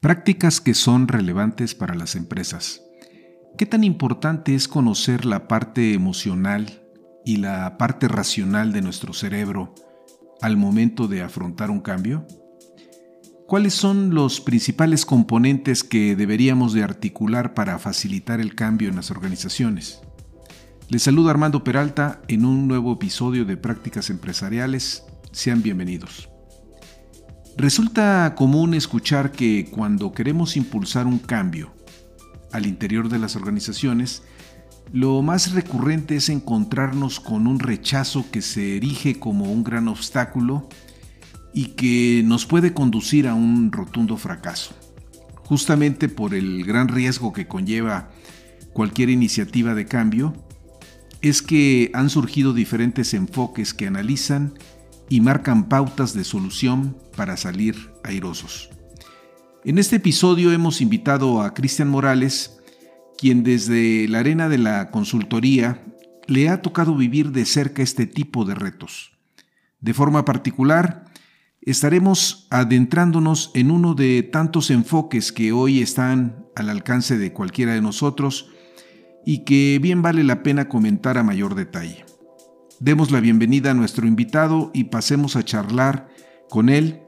Prácticas que son relevantes para las empresas. ¿Qué tan importante es conocer la parte emocional y la parte racional de nuestro cerebro al momento de afrontar un cambio? ¿Cuáles son los principales componentes que deberíamos de articular para facilitar el cambio en las organizaciones? Les saluda Armando Peralta en un nuevo episodio de Prácticas Empresariales. Sean bienvenidos. Resulta común escuchar que cuando queremos impulsar un cambio al interior de las organizaciones, lo más recurrente es encontrarnos con un rechazo que se erige como un gran obstáculo y que nos puede conducir a un rotundo fracaso, justamente por el gran riesgo que conlleva cualquier iniciativa de cambio, es que han surgido diferentes enfoques que analizan y marcan pautas de solución para salir airosos. En este episodio hemos invitado a Cristian Morales, quien desde la arena de la consultoría le ha tocado vivir de cerca este tipo de retos. De forma particular, estaremos adentrándonos en uno de tantos enfoques que hoy están al alcance de cualquiera de nosotros y que bien vale la pena comentar a mayor detalle. Demos la bienvenida a nuestro invitado y pasemos a charlar con él.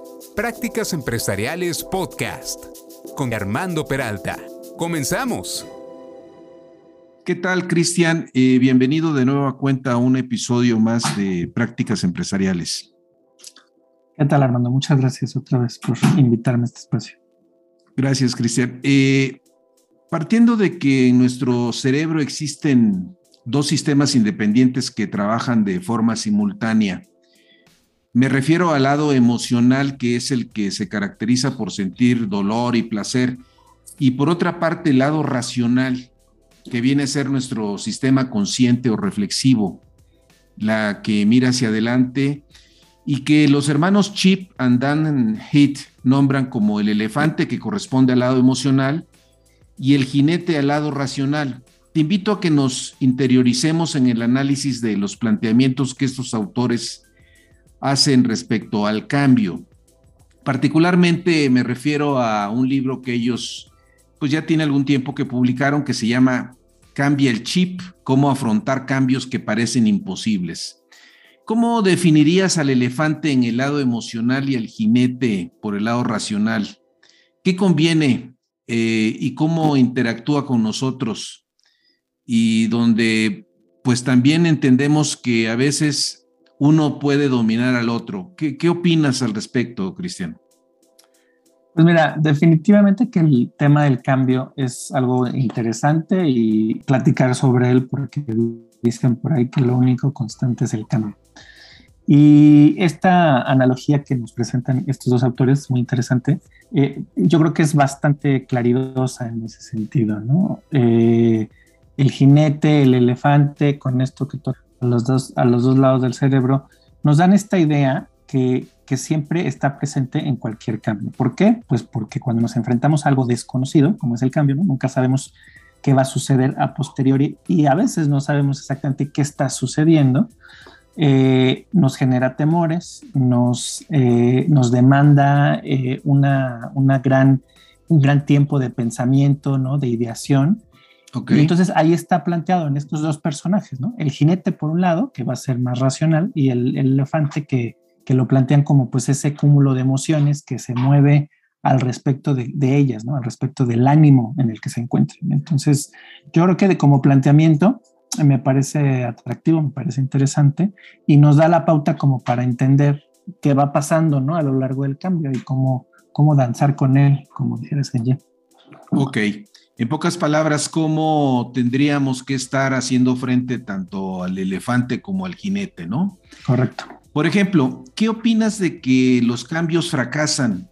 Prácticas Empresariales Podcast con Armando Peralta. Comenzamos. ¿Qué tal, Cristian? Eh, bienvenido de nuevo a cuenta a un episodio más de Prácticas Empresariales. ¿Qué tal, Armando? Muchas gracias otra vez por invitarme a este espacio. Gracias, Cristian. Eh, partiendo de que en nuestro cerebro existen dos sistemas independientes que trabajan de forma simultánea, me refiero al lado emocional, que es el que se caracteriza por sentir dolor y placer, y por otra parte el lado racional, que viene a ser nuestro sistema consciente o reflexivo, la que mira hacia adelante y que los hermanos Chip and Dan Heath nombran como el elefante que corresponde al lado emocional y el jinete al lado racional. Te invito a que nos interioricemos en el análisis de los planteamientos que estos autores hacen respecto al cambio. Particularmente me refiero a un libro que ellos, pues ya tiene algún tiempo que publicaron, que se llama Cambia el chip, cómo afrontar cambios que parecen imposibles. ¿Cómo definirías al elefante en el lado emocional y al jinete por el lado racional? ¿Qué conviene eh, y cómo interactúa con nosotros? Y donde pues también entendemos que a veces uno puede dominar al otro. ¿Qué, opinas al respecto, Cristian? Pues mira, definitivamente que el tema del cambio es algo interesante y platicar sobre él porque dicen por ahí que lo único constante es el cambio. Y esta analogía que nos presentan estos dos autores es muy interesante. Eh, yo creo que es bastante claridosa en ese sentido, ¿no? Eh, el jinete, el elefante, con esto que tú a los dos, a los dos lados del cerebro, nos dan esta idea que, que siempre está presente en cualquier cambio. ¿Por qué? Pues porque cuando nos enfrentamos a algo desconocido, como es el cambio, nunca sabemos qué va a suceder a posteriori y a veces no sabemos exactamente qué está sucediendo, eh, nos genera temores, nos, eh, nos demanda eh, una, una, gran, un gran tiempo de pensamiento, ¿no? de ideación, entonces ahí está planteado en estos dos personajes, ¿no? El jinete por un lado, que va a ser más racional, y el, elefante que, que, lo plantean como pues ese cúmulo de emociones que se mueve al respecto de, de, ellas, ¿no? Al respecto del ánimo en el que se encuentran. Entonces, yo creo que de, como planteamiento, me parece atractivo, me parece interesante y nos da la pauta como para entender qué va pasando ¿no? a lo largo del cambio y cómo, cómo danzar con él, como dijeras allí. Ok. En pocas palabras, ¿cómo tendríamos que estar haciendo frente tanto al elefante como al jinete, no? Correcto. Por ejemplo, ¿qué opinas de que los cambios fracasan?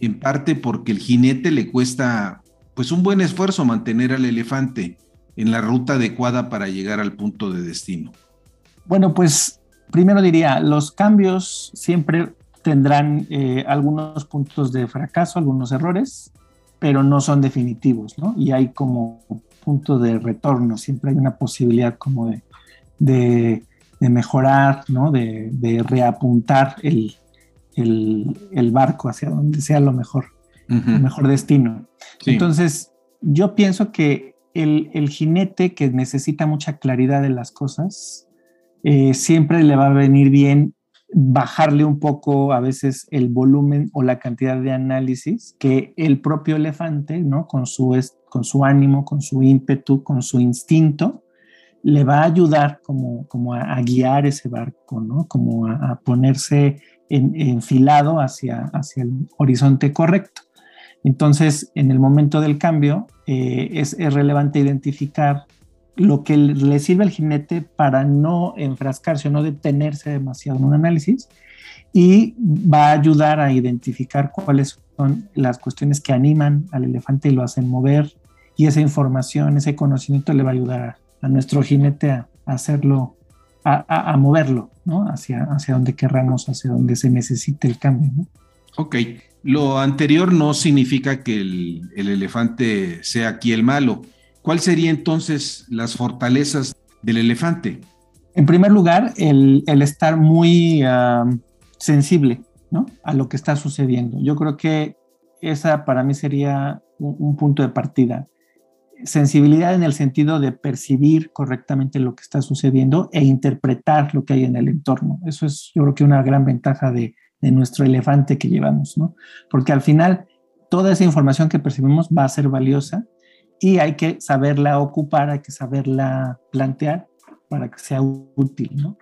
En parte porque el jinete le cuesta pues un buen esfuerzo mantener al elefante en la ruta adecuada para llegar al punto de destino. Bueno, pues primero diría, los cambios siempre tendrán eh, algunos puntos de fracaso, algunos errores, pero no son definitivos, ¿no? Y hay como punto de retorno, siempre hay una posibilidad como de, mejorar, ¿no? De, reapuntar el, barco hacia donde sea lo mejor, el mejor destino. Entonces, yo pienso que el, jinete que necesita mucha claridad de las cosas, eh, siempre le va a venir bien bajarle un poco a veces el volumen o la cantidad de análisis que el propio elefante, ¿no? Con su, con su ánimo, con su ímpetu, con su instinto, le va a ayudar como, como a, guiar ese barco, ¿no? Como a, ponerse enfilado hacia, hacia el horizonte correcto. Entonces, en el momento del cambio, eh, es, es relevante identificar lo que le sirve al jinete para no enfrascarse o no detenerse demasiado en un análisis y va a ayudar a identificar cuáles son las cuestiones que animan al elefante y lo hacen mover y esa información, ese conocimiento le va a ayudar a, nuestro jinete a, hacerlo, a, moverlo, ¿no? Hacia, hacia donde querramos, hacia donde se necesite el cambio, ¿no? Ok, lo anterior no significa que el, el elefante sea aquí el malo, ¿Cuáles serían entonces las fortalezas del elefante? En primer lugar, el, estar muy sensible ¿no? a lo que está sucediendo. Yo creo que esa para mí sería un, punto de partida. Sensibilidad en el sentido de percibir correctamente lo que está sucediendo e interpretar lo que hay en el entorno. Eso es, yo creo que una gran ventaja de, de nuestro elefante que llevamos, ¿no? Porque al final toda esa información que percibimos va a ser valiosa y hay que saberla ocupar, hay que saberla plantear para que sea útil, ¿no?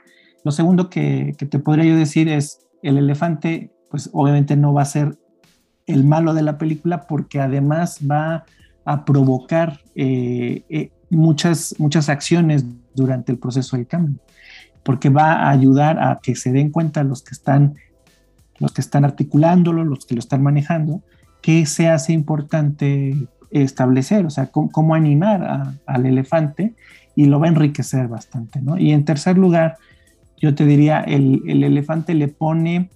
Lo segundo que, te podría yo decir es, el elefante, pues obviamente no va a ser el malo de la película porque además va a provocar eh, eh, muchas, muchas acciones durante el proceso del cambio, porque va a ayudar a que se den cuenta los que están, los que están articulándolo, los que lo están manejando, que se hace importante establecer, o sea, cómo, animar al elefante y lo va a enriquecer bastante, ¿no? Y en tercer lugar, yo te diría, el, elefante le pone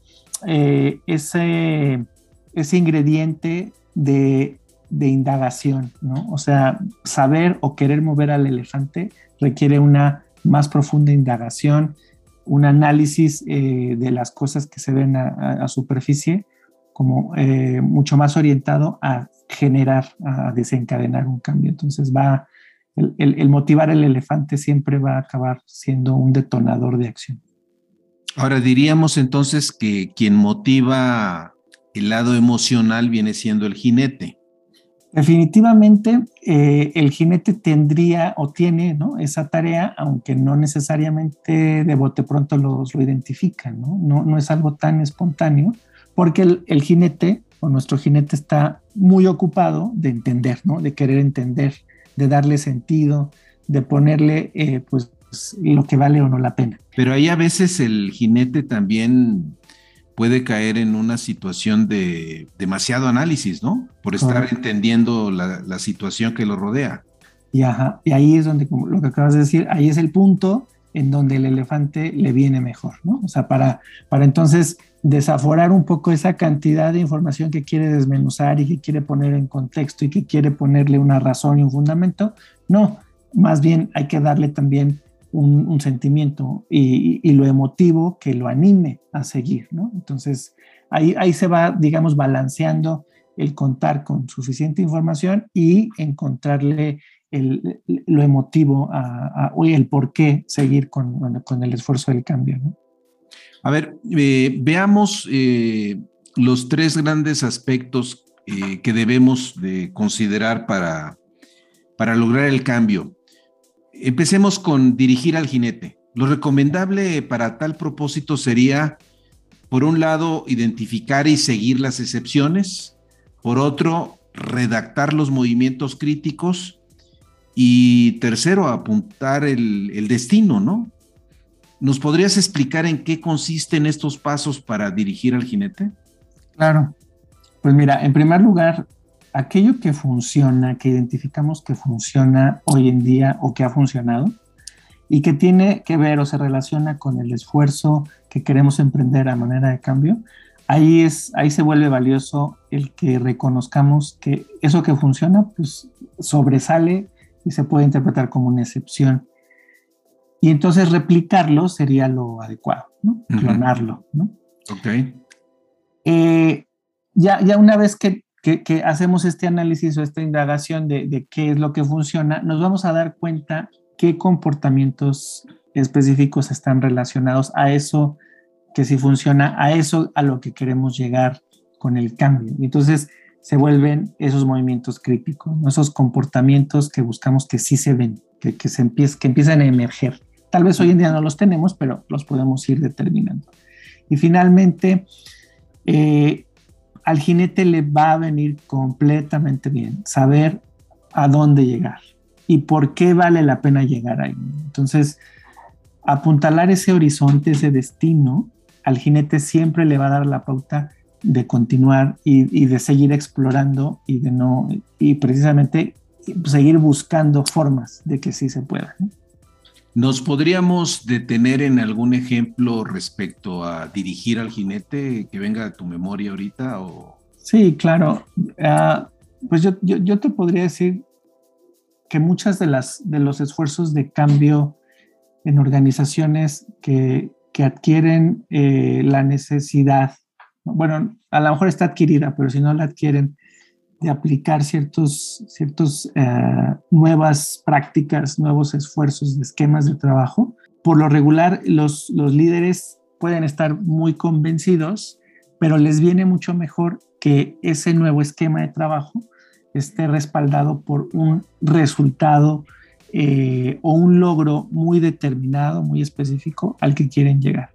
eh, ese, ingrediente de, indagación, ¿no? O sea, saber o querer mover al elefante requiere una más profunda indagación, un análisis eh, de las cosas que se ven a, superficie, como eh, mucho más orientado a generar, a desencadenar un cambio. Entonces va, el, motivar el elefante siempre va a acabar siendo un detonador de acción. Ahora diríamos entonces que quien motiva el lado emocional viene siendo el jinete. Definitivamente eh, el jinete tendría o tiene ¿no? esa tarea, aunque no necesariamente de bote pronto los, lo identifica, ¿no? ¿no? No, es algo tan espontáneo, porque el, el jinete o nuestro jinete está muy ocupado de entender, ¿no? De querer entender, de darle sentido, de ponerle, eh, pues, lo que vale o no la pena. Pero ahí a veces el jinete también puede caer en una situación de demasiado análisis, ¿no? Por estar entendiendo la, situación que lo rodea. Y, y ahí es donde, como lo que acabas de decir, ahí es el punto en donde el elefante le viene mejor, ¿no? O sea, para, para entonces desaforar un poco esa cantidad de información que quiere desmenuzar y que quiere poner en contexto y que quiere ponerle una razón y un fundamento. No, más bien hay que darle también un, sentimiento y, lo emotivo que lo anime a seguir, ¿no? Entonces, ahí, ahí se va, digamos, balanceando el contar con suficiente información y encontrarle el, lo emotivo a, el por qué seguir con, con el esfuerzo del cambio, ¿no? A ver, eh, veamos eh, los tres grandes aspectos eh, que debemos de considerar para, para lograr el cambio. Empecemos con dirigir al jinete. Lo recomendable para tal propósito sería, por un lado, identificar y seguir las excepciones, por otro, redactar los movimientos críticos y tercero, apuntar el, destino, ¿no? ¿Nos podrías explicar en qué consisten estos pasos para dirigir al jinete? Claro. Pues mira, en primer lugar, aquello que funciona, que identificamos que funciona hoy en día o que ha funcionado y que tiene que ver o se relaciona con el esfuerzo que queremos emprender a manera de cambio, ahí, es, ahí se vuelve valioso el que reconozcamos que eso que funciona pues sobresale y se puede interpretar como una excepción. Y entonces replicarlo sería lo adecuado, ¿no? Clonarlo, ¿no? Ok. Eh, ya, ya una vez que que, hacemos este análisis o esta indagación de, qué es lo que funciona, nos vamos a dar cuenta qué comportamientos específicos están relacionados a eso que sí funciona, a eso a lo que queremos llegar con el cambio. Entonces se vuelven esos movimientos críticos, esos comportamientos que buscamos que sí se ven, que, que, se que empiezan a emerger. Tal vez hoy en día no los tenemos, pero los podemos ir determinando. Y finalmente, eh, al jinete le va a venir completamente bien saber a dónde llegar y por qué vale la pena llegar ahí. Entonces, apuntalar ese horizonte, ese destino, al jinete siempre le va a dar la pauta de continuar y, de seguir explorando y de no, y precisamente seguir buscando formas de que sí se pueda. ¿Nos podríamos detener en algún ejemplo respecto a dirigir al jinete que venga de tu memoria ahorita? O... Sí, claro. Ah, pues yo, yo, te podría decir que muchas de, las, de los esfuerzos de cambio en organizaciones que, que adquieren eh, la necesidad, bueno, a lo mejor está adquirida, pero si no la adquieren, de aplicar ciertos, ciertos eh, nuevas prácticas, nuevos esfuerzos de esquemas de trabajo. Por lo regular, los, los líderes pueden estar muy convencidos, pero les viene mucho mejor que ese nuevo esquema de trabajo esté respaldado por un resultado eh, o un logro muy determinado, muy específico al que quieren llegar.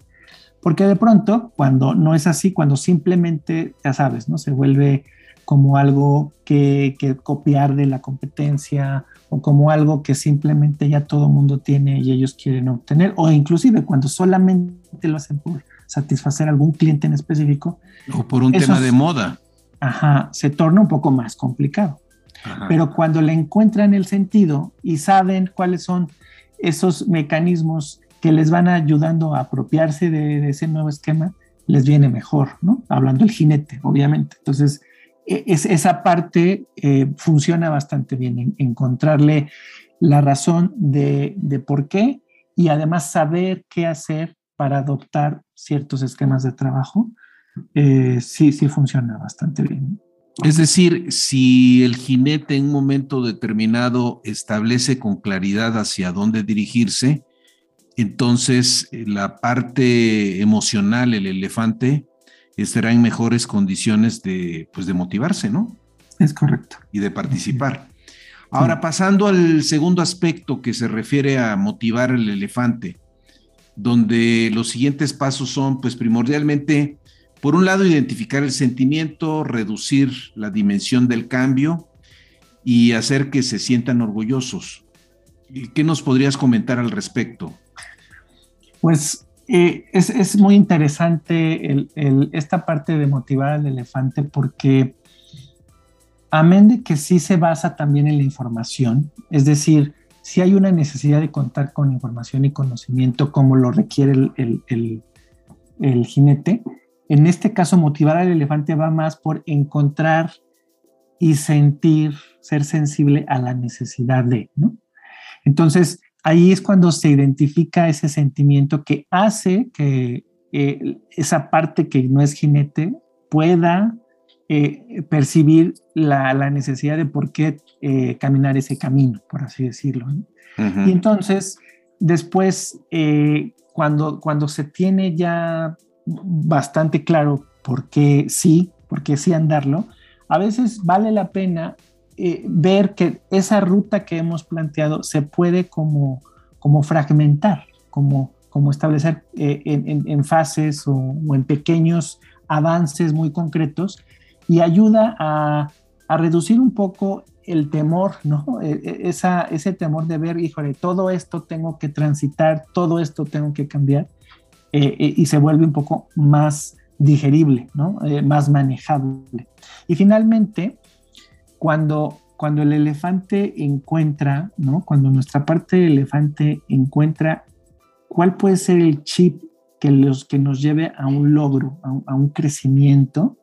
Porque de pronto, cuando no es así, cuando simplemente, ya sabes, ¿no? Se vuelve como algo que, copiar de la competencia o como algo que simplemente ya todo mundo tiene y ellos quieren obtener, o inclusive cuando solamente lo hacen por satisfacer a algún cliente en específico. O por un tema de moda. Ajá, se torna un poco más complicado. Pero cuando le encuentran el sentido y saben cuáles son esos mecanismos que les van ayudando a apropiarse de, de ese nuevo esquema, les viene mejor, ¿no? Hablando el jinete, obviamente. Entonces, es, esa parte eh, funciona bastante bien, encontrarle la razón de, por qué y además saber qué hacer para adoptar ciertos esquemas de trabajo, eh, sí, sí funciona bastante bien. Es decir, si el jinete en un momento determinado establece con claridad hacia dónde dirigirse, entonces eh, la parte emocional, el elefante, estará en mejores condiciones de, pues, de motivarse, ¿no? Es correcto. Y de participar. Ahora, pasando al segundo aspecto que se refiere a motivar al elefante, donde los siguientes pasos son, pues primordialmente, por un lado, identificar el sentimiento, reducir la dimensión del cambio y hacer que se sientan orgullosos. ¿Qué nos podrías comentar al respecto? Pues eh, es, muy interesante esta parte de motivar al elefante porque amén de que sí se basa también en la información, es decir, si hay una necesidad de contar con información y conocimiento como lo requiere el, el jinete, en este caso motivar al elefante va más por encontrar y sentir, ser sensible a la necesidad de, ¿no? Entonces, ahí es cuando se identifica ese sentimiento que hace que eh, esa parte que no es jinete pueda eh, percibir la, necesidad de por qué eh, caminar ese camino, por así decirlo. Y entonces, después, cuando, cuando se tiene ya bastante claro por qué sí, por qué sí andarlo, a veces vale la pena eh, ver que esa ruta que hemos planteado se puede como, como fragmentar, como, como establecer eh, en, fases o, en pequeños avances muy concretos y ayuda a, a reducir un poco el temor, ¿no? E, e, esa, ese temor de ver, híjole, todo esto tengo que transitar, todo esto tengo que cambiar, eh, eh, y se vuelve un poco más digerible, ¿no? Más manejable. Y finalmente, cuando, cuando el elefante encuentra, ¿no? Cuando nuestra parte del elefante encuentra cuál puede ser el chip que, los, que nos lleve a un logro, a un crecimiento,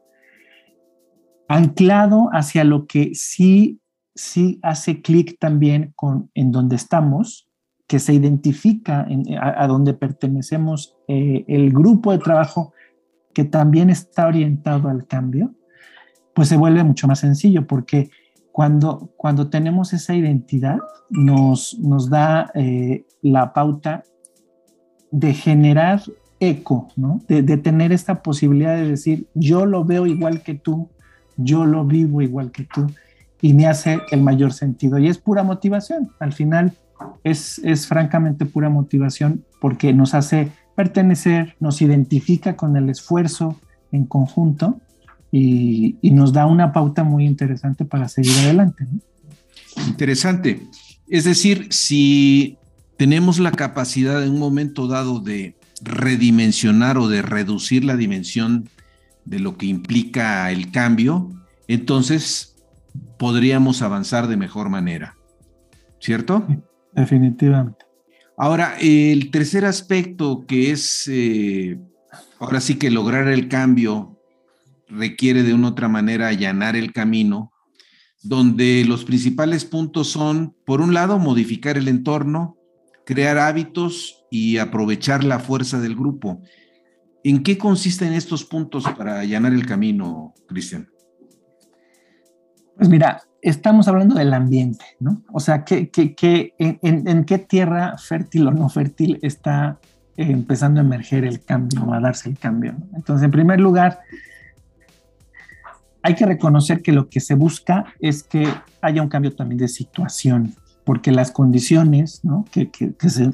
anclado hacia lo que sí sí hace clic también con en donde estamos, que se identifica a, donde pertenecemos eh, el grupo de trabajo que también está orientado al cambio, pues se vuelve mucho más sencillo porque cuando, cuando tenemos esa identidad nos, nos da eh, la pauta de generar eco, ¿no? De, de, tener esta posibilidad de decir, yo lo veo igual que tú, yo lo vivo igual que tú y me hace el mayor sentido. Y es pura motivación. Al final es, es francamente pura motivación porque nos hace pertenecer, nos identifica con el esfuerzo en conjunto y, nos da una pauta muy interesante para seguir adelante. Interesante. Es decir, si tenemos la capacidad en un momento dado de redimensionar o de reducir la dimensión de lo que implica el cambio, entonces podríamos avanzar de mejor manera. ¿Cierto? Definitivamente. Ahora, el tercer aspecto que es, eh, ahora sí que lograr el cambio requiere de una otra manera allanar el camino, donde los principales puntos son, por un lado, modificar el entorno, crear hábitos y aprovechar la fuerza del grupo. ¿En qué consisten estos puntos para allanar el camino, Cristian? Pues mira, estamos hablando del ambiente, ¿no? O sea, ¿qué, en, qué tierra fértil o no fértil está eh, empezando a emerger el cambio, a darse el cambio? Entonces, en primer lugar, hay que reconocer que lo que se busca es que haya un cambio también de situación, porque las condiciones ¿no? que,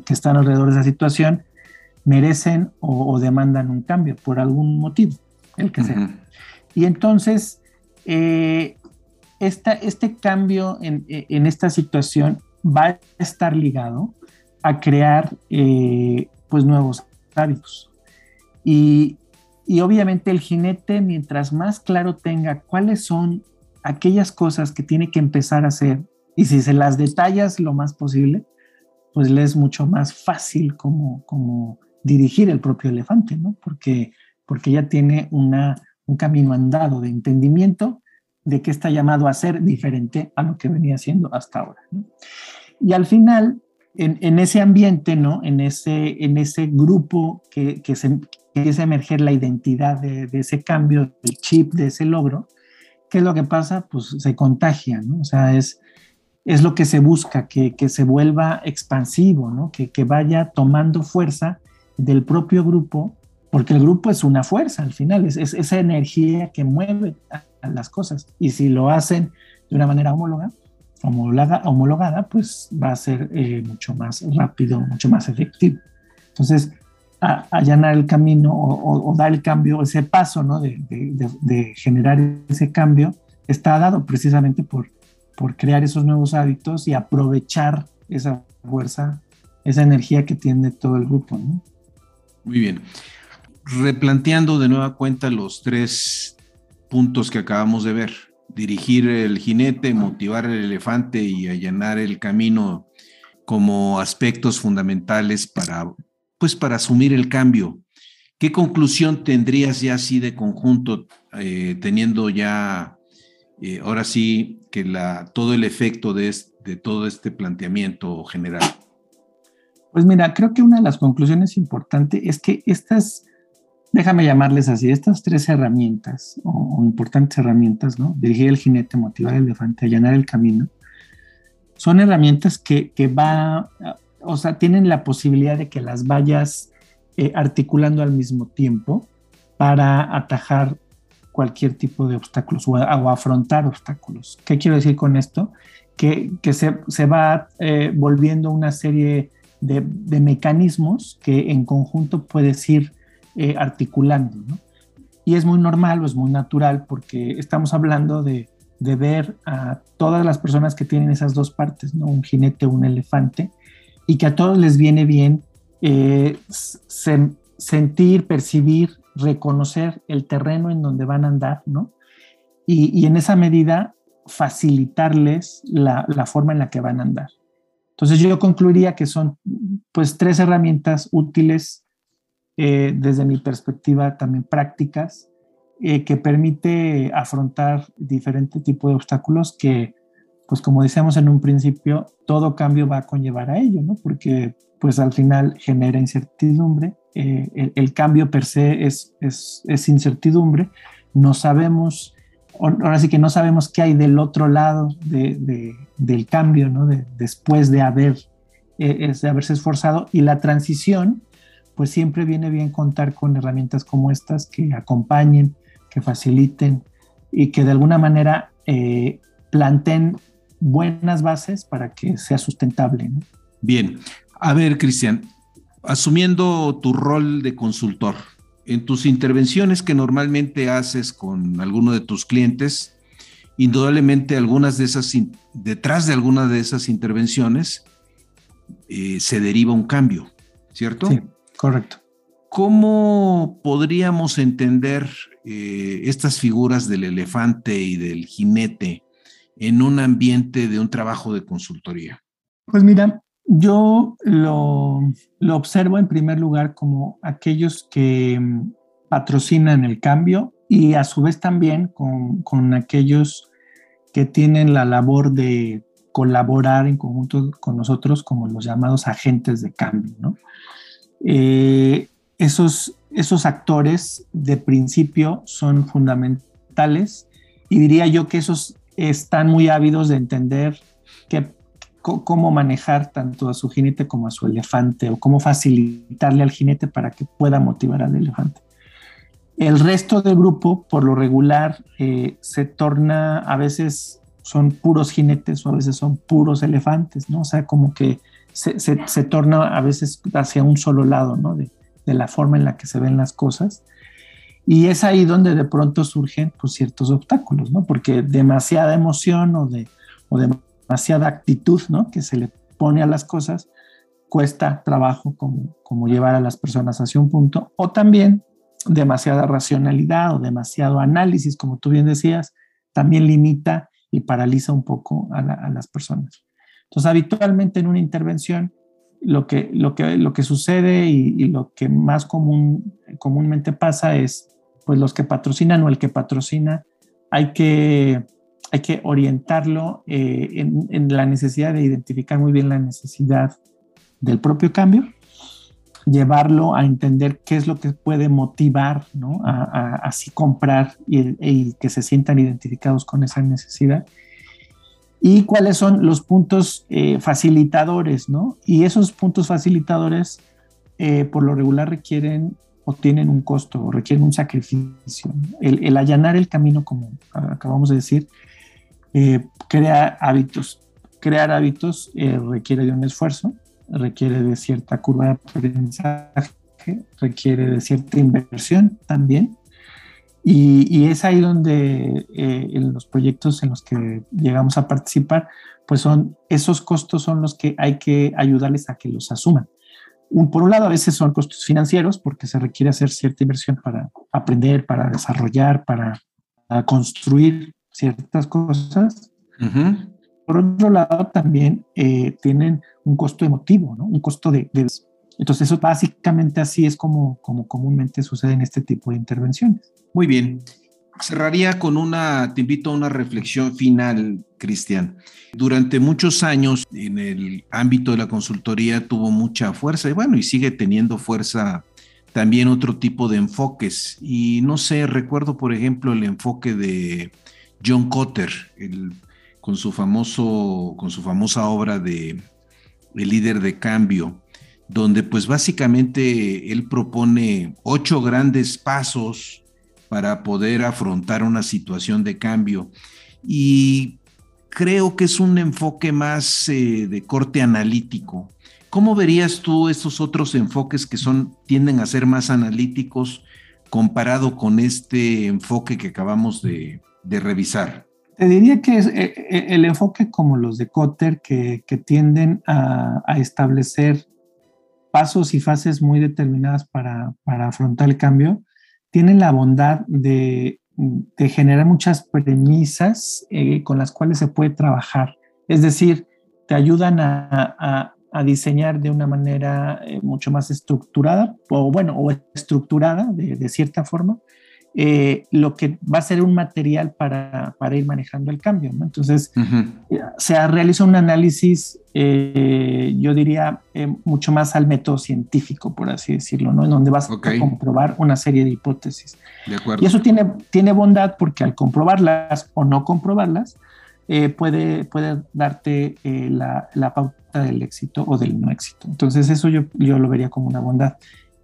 están alrededor de esa situación merecen o, demandan un cambio por algún motivo, el que sea. Y entonces, eh, este cambio en, esta situación va a estar ligado a crear eh, pues nuevos hábitos. Y, obviamente el jinete, mientras más claro tenga cuáles son aquellas cosas que tiene que empezar a hacer, y si se las detallas lo más posible, pues le es mucho más fácil como, como dirigir el propio elefante, ¿no? Porque, porque ya tiene una, un camino andado de entendimiento de qué está llamado a ser diferente a lo que venía siendo hasta ahora. Y al final, en, ese ambiente, ¿no? en, ese, en ese grupo que, que, se, empieza a emerger la identidad de, ese cambio, el chip de ese logro, ¿qué es lo que pasa? Pues se contagia, ¿no? O sea, es, es lo que se busca, que, se vuelva expansivo, ¿no? que, que vaya tomando fuerza del propio grupo, porque el grupo es una fuerza al final, es, es esa energía que mueve las cosas. Y si lo hacen de una manera homóloga, homologada, pues va a ser eh, mucho más rápido, mucho más efectivo. Entonces, allanar el camino o, dar el cambio, ese paso ¿no? de, generar ese cambio, está dado precisamente por, por crear esos nuevos hábitos y aprovechar esa fuerza, esa energía que tiene todo el grupo. Muy bien. Replanteando de nueva cuenta los tres puntos que acabamos de ver. Dirigir el jinete, motivar el elefante y allanar el camino como aspectos fundamentales para, pues, para asumir el cambio. ¿Qué conclusión tendrías ya así de conjunto, eh, teniendo ya, eh, ahora sí, que la, todo el efecto de, de todo este planteamiento general? Pues mira, creo que una de las conclusiones importantes es que estas déjame llamarles así, estas tres herramientas o, importantes herramientas, ¿no? Dirigir el jinete, motivar el elefante, allanar el camino, son herramientas que, que va, o sea, tienen la posibilidad de que las vayas eh, articulando al mismo tiempo para atajar cualquier tipo de obstáculos o, afrontar obstáculos. ¿Qué quiero decir con esto? Que, se, va eh, volviendo una serie de, mecanismos que en conjunto puedes ir eh, articulando. Y es muy normal o es muy natural porque estamos hablando de, ver a todas las personas que tienen esas dos partes, ¿no? un jinete, un elefante, y que a todos les viene bien eh, sentir, percibir, reconocer el terreno en donde van a andar, ¿no? Y, en esa medida facilitarles la, forma en la que van a andar. Entonces yo concluiría que son pues tres herramientas útiles eh, desde mi perspectiva también prácticas eh, que permite afrontar diferentes tipos de obstáculos que pues como decíamos en un principio todo cambio va a conllevar a ello, ¿no? Porque pues al final genera incertidumbre. Eh, el, cambio per se es, es, incertidumbre. No sabemos, ahora sí que no sabemos qué hay del otro lado de, del cambio, ¿no? después de, haber, de haberse esforzado. Y la transición, pues siempre viene bien contar con herramientas como estas que acompañen, que faciliten y que de alguna manera eh, planteen buenas bases para que sea sustentable. ¿no? Bien, a ver, Cristian, asumiendo tu rol de consultor, en tus intervenciones que normalmente haces con alguno de tus clientes, indudablemente algunas de esas, detrás de algunas de esas intervenciones eh, se deriva un cambio, ¿cierto? Sí, correcto. ¿Cómo podríamos entender eh, estas figuras del elefante y del jinete en un ambiente de un trabajo de consultoría? Pues mira, yo lo, observo en primer lugar como aquellos que mm, patrocinan el cambio y a su vez también con, aquellos que tienen la labor de colaborar en conjunto con nosotros como los llamados agentes de cambio. Eh, esos, esos actores de principio son fundamentales y diría yo que esos están muy ávidos de entender cómo manejar tanto a su jinete como a su elefante o cómo facilitarle al jinete para que pueda motivar al elefante. El resto del grupo, por lo regular, eh, se torna, a veces son puros jinetes o a veces son puros elefantes, ¿no? O sea, como que se, torna a veces hacia un solo lado, ¿no? De, la forma en la que se ven las cosas. Y es ahí donde de pronto surgen pues, ciertos obstáculos, ¿no? Porque demasiada emoción o de, o de demasiada actitud ¿no? que se le pone a las cosas, cuesta trabajo como llevar a las personas hacia un punto, o también demasiada racionalidad o demasiado análisis, como tú bien decías, también limita y paraliza un poco a, las personas. Entonces, habitualmente en una intervención, lo que, lo que, lo que sucede y, lo que más común, comúnmente pasa es, pues los que patrocinan o el que patrocina, hay que hay que orientarlo eh, en, la necesidad de identificar muy bien la necesidad del propio cambio, llevarlo a entender qué es lo que puede motivar ¿no? a, así comprar y, que se sientan identificados con esa necesidad y cuáles son los puntos eh, facilitadores, ¿no? Y esos puntos facilitadores eh, por lo regular requieren o tienen un costo o requieren un sacrificio. El, allanar el camino, como acabamos de decir, eh, crea hábitos. Crear hábitos requiere de un esfuerzo, requiere de cierta curva de aprendizaje, requiere de cierta inversión también. Y, es ahí donde eh, en los proyectos en los que llegamos a participar, pues son esos costos son los que hay que ayudarles a que los asuman. Un, por un lado, a veces son costos financieros porque se requiere hacer cierta inversión para aprender, para desarrollar, para construir ciertas cosas. Por otro lado, también eh, tienen un costo emotivo, ¿no? un costo de, Entonces, eso básicamente así es como, como comúnmente sucede en este tipo de intervenciones. Muy bien. Cerraría con una, te invito a una reflexión final, Cristian. Durante muchos años en el ámbito de la consultoría tuvo mucha fuerza y bueno, y sigue teniendo fuerza también otro tipo de enfoques. Y no sé, recuerdo por ejemplo el enfoque de John Cotter, con, su famoso, con su famosa obra de El líder de cambio, donde pues básicamente él propone ocho grandes pasos para poder afrontar una situación de cambio. Y creo que es un enfoque más eh, de corte analítico. ¿Cómo verías tú estos otros enfoques que son, tienden a ser más analíticos comparado con este enfoque que acabamos de, revisar? Te diría que es eh, eh, el enfoque como los de Cotter que, tienden a, establecer pasos y fases muy determinadas para, para afrontar el cambio, tienen la bondad de, generar muchas premisas eh, con las cuales se puede trabajar. Es decir, te ayudan a, diseñar de una manera eh, mucho más estructurada, o bueno, o estructurada de, cierta forma, eh, lo que va a ser un material para, ir manejando el cambio. Entonces, se realiza un análisis, eh, yo diría, eh, mucho más al método científico, por así decirlo, ¿no? en donde vas a comprobar una serie de hipótesis. De acuerdo. Y eso tiene, tiene bondad porque al comprobarlas o no comprobarlas, puede, puede darte la, la, pauta del éxito o del no éxito. Entonces, eso yo, yo lo vería como una bondad.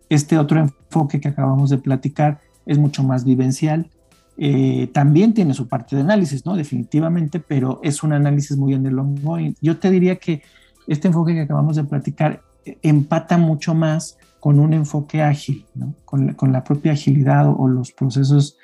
Este otro enfoque que acabamos de platicar, es mucho más vivencial. Eh, también tiene su parte de análisis, ¿no? Definitivamente, pero es un análisis muy en el ongoing. Yo te diría que este enfoque que acabamos de platicar eh, empata mucho más con un enfoque ágil, ¿no? con, con, la propia agilidad o, los procesos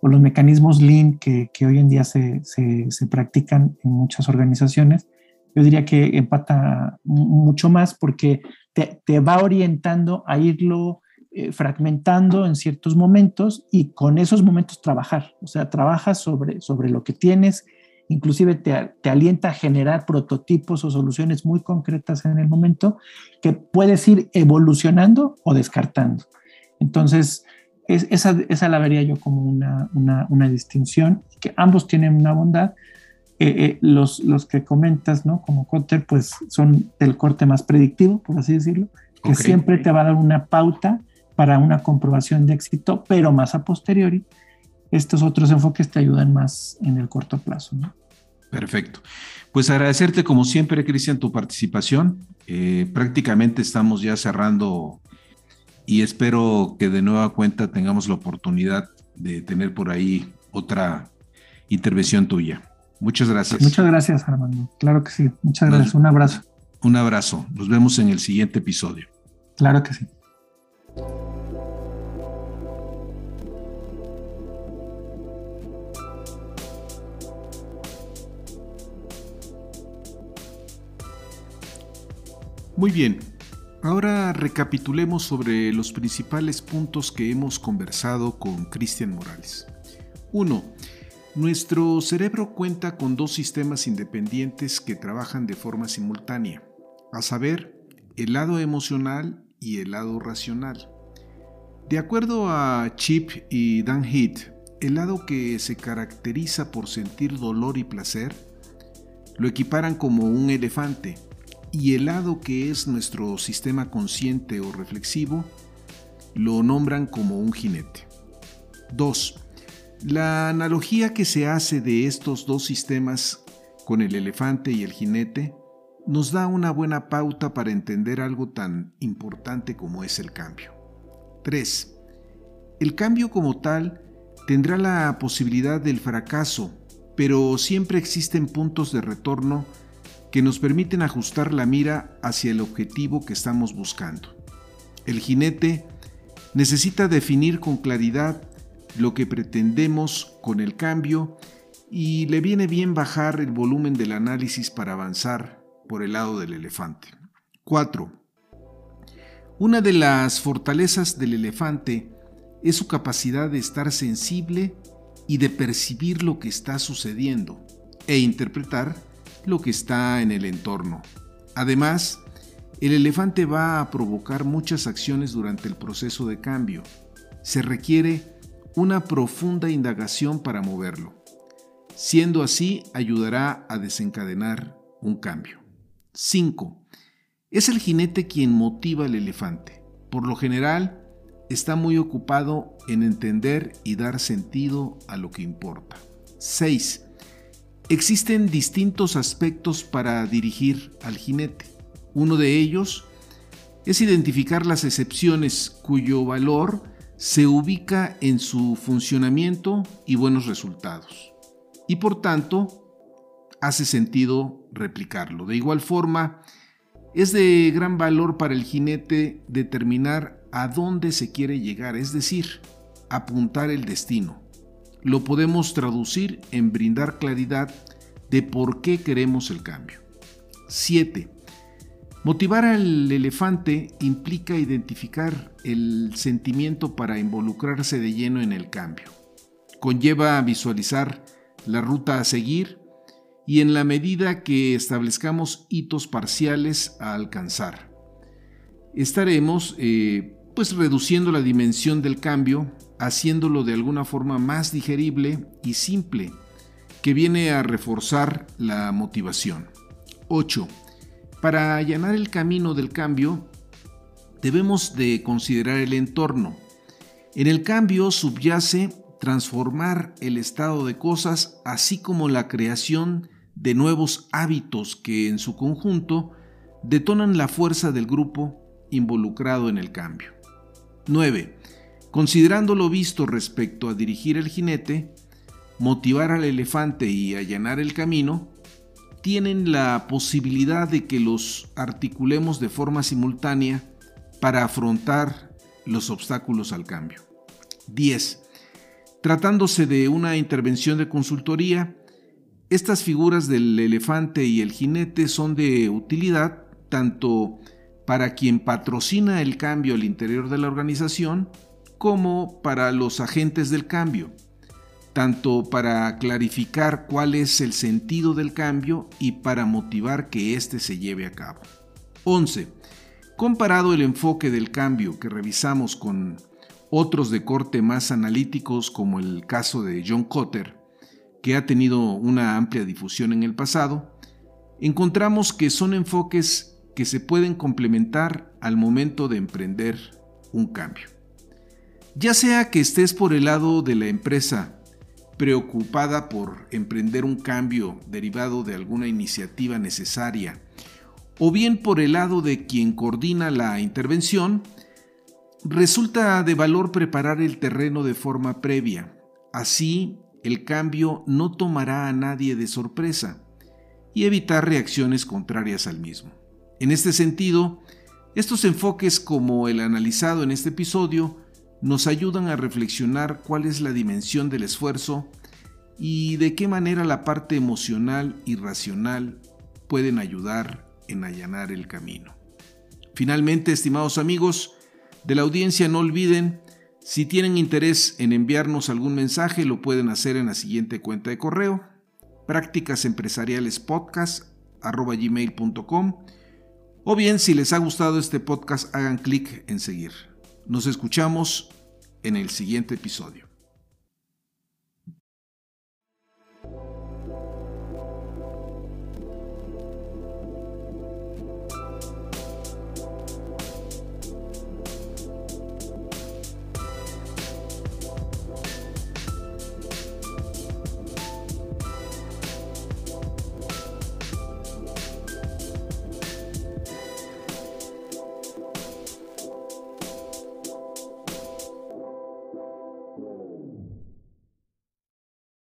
o los mecanismos lean que, que hoy en día se, se, se, practican en muchas organizaciones. Yo diría que empata mucho más porque te, te va orientando a irlo eh, fragmentando en ciertos momentos y con esos momentos trabajar. O sea, trabajas sobre, sobre lo que tienes, inclusive te, te, alienta a generar prototipos o soluciones muy concretas en el momento que puedes ir evolucionando o descartando. Entonces, es, esa, esa, la vería yo como una, una, una distinción, que ambos tienen una bondad. Eh, eh, los, los que comentas, ¿no? Como Cotter, pues son del corte más predictivo, por así decirlo, que siempre te va a dar una pauta para una comprobación de éxito, pero más a posteriori, estos otros enfoques te ayudan más en el corto plazo. Perfecto. Pues agradecerte como siempre, Cristian, tu participación. Eh, prácticamente estamos ya cerrando y espero que de nueva cuenta tengamos la oportunidad de tener por ahí otra intervención tuya. Muchas gracias. Muchas gracias, Armando. Claro que sí. Muchas gracias. un abrazo. Un abrazo. Nos vemos en el siguiente episodio. Claro que sí. Muy bien, ahora recapitulemos sobre los principales puntos que hemos conversado con Cristian Morales. 1. Nuestro cerebro cuenta con dos sistemas independientes que trabajan de forma simultánea, a saber, el lado emocional y el lado racional. De acuerdo a Chip y Dan Heath, el lado que se caracteriza por sentir dolor y placer lo equiparan como un elefante y el lado que es nuestro sistema consciente o reflexivo lo nombran como un jinete. 2. La analogía que se hace de estos dos sistemas con el elefante y el jinete nos da una buena pauta para entender algo tan importante como es el cambio. 3. El cambio como tal tendrá la posibilidad del fracaso, pero siempre existen puntos de retorno que nos permiten ajustar la mira hacia el objetivo que estamos buscando. El jinete necesita definir con claridad lo que pretendemos con el cambio y le viene bien bajar el volumen del análisis para avanzar por el lado del elefante. 4. Una de las fortalezas del elefante es su capacidad de estar sensible y de percibir lo que está sucediendo e interpretar lo que está en el entorno. Además, el elefante va a provocar muchas acciones durante el proceso de cambio. Se requiere una profunda indagación para moverlo. Siendo así, ayudará a desencadenar un cambio. 5. Es el jinete quien motiva al elefante. Por lo general, está muy ocupado en entender y dar sentido a lo que importa. 6. Existen distintos aspectos para dirigir al jinete. Uno de ellos es identificar las excepciones cuyo valor se ubica en su funcionamiento y buenos resultados. Y por tanto, hace sentido replicarlo. De igual forma, es de gran valor para el jinete determinar a dónde se quiere llegar, es decir, apuntar el destino. Lo podemos traducir en brindar claridad de por qué queremos el cambio. 7. Motivar al elefante implica identificar el sentimiento para involucrarse de lleno en el cambio. Conlleva visualizar la ruta a seguir y en la medida que establezcamos hitos parciales a alcanzar. Estaremos eh, pues reduciendo la dimensión del cambio, haciéndolo de alguna forma más digerible y simple, que viene a reforzar la motivación. 8. Para allanar el camino del cambio, debemos de considerar el entorno. En el cambio subyace transformar el estado de cosas, así como la creación de nuevos hábitos que en su conjunto detonan la fuerza del grupo involucrado en el cambio. 9. Considerando lo visto respecto a dirigir el jinete, motivar al elefante y allanar el camino, tienen la posibilidad de que los articulemos de forma simultánea para afrontar los obstáculos al cambio. 10. Tratándose de una intervención de consultoría, estas figuras del elefante y el jinete son de utilidad tanto para quien patrocina el cambio al interior de la organización como para los agentes del cambio, tanto para clarificar cuál es el sentido del cambio y para motivar que éste se lleve a cabo. 11. Comparado el enfoque del cambio que revisamos con otros de corte más analíticos como el caso de John Cotter, que ha tenido una amplia difusión en el pasado, encontramos que son enfoques que se pueden complementar al momento de emprender un cambio. Ya sea que estés por el lado de la empresa preocupada por emprender un cambio derivado de alguna iniciativa necesaria, o bien por el lado de quien coordina la intervención, Resulta de valor preparar el terreno de forma previa. Así, el cambio no tomará a nadie de sorpresa y evitar reacciones contrarias al mismo. En este sentido, estos enfoques como el analizado en este episodio nos ayudan a reflexionar cuál es la dimensión del esfuerzo y de qué manera la parte emocional y racional pueden ayudar en allanar el camino. Finalmente, estimados amigos, de la audiencia no olviden, si tienen interés en enviarnos algún mensaje, lo pueden hacer en la siguiente cuenta de correo, prácticasempresarialespodcast.com o bien si les ha gustado este podcast hagan clic en seguir. Nos escuchamos en el siguiente episodio.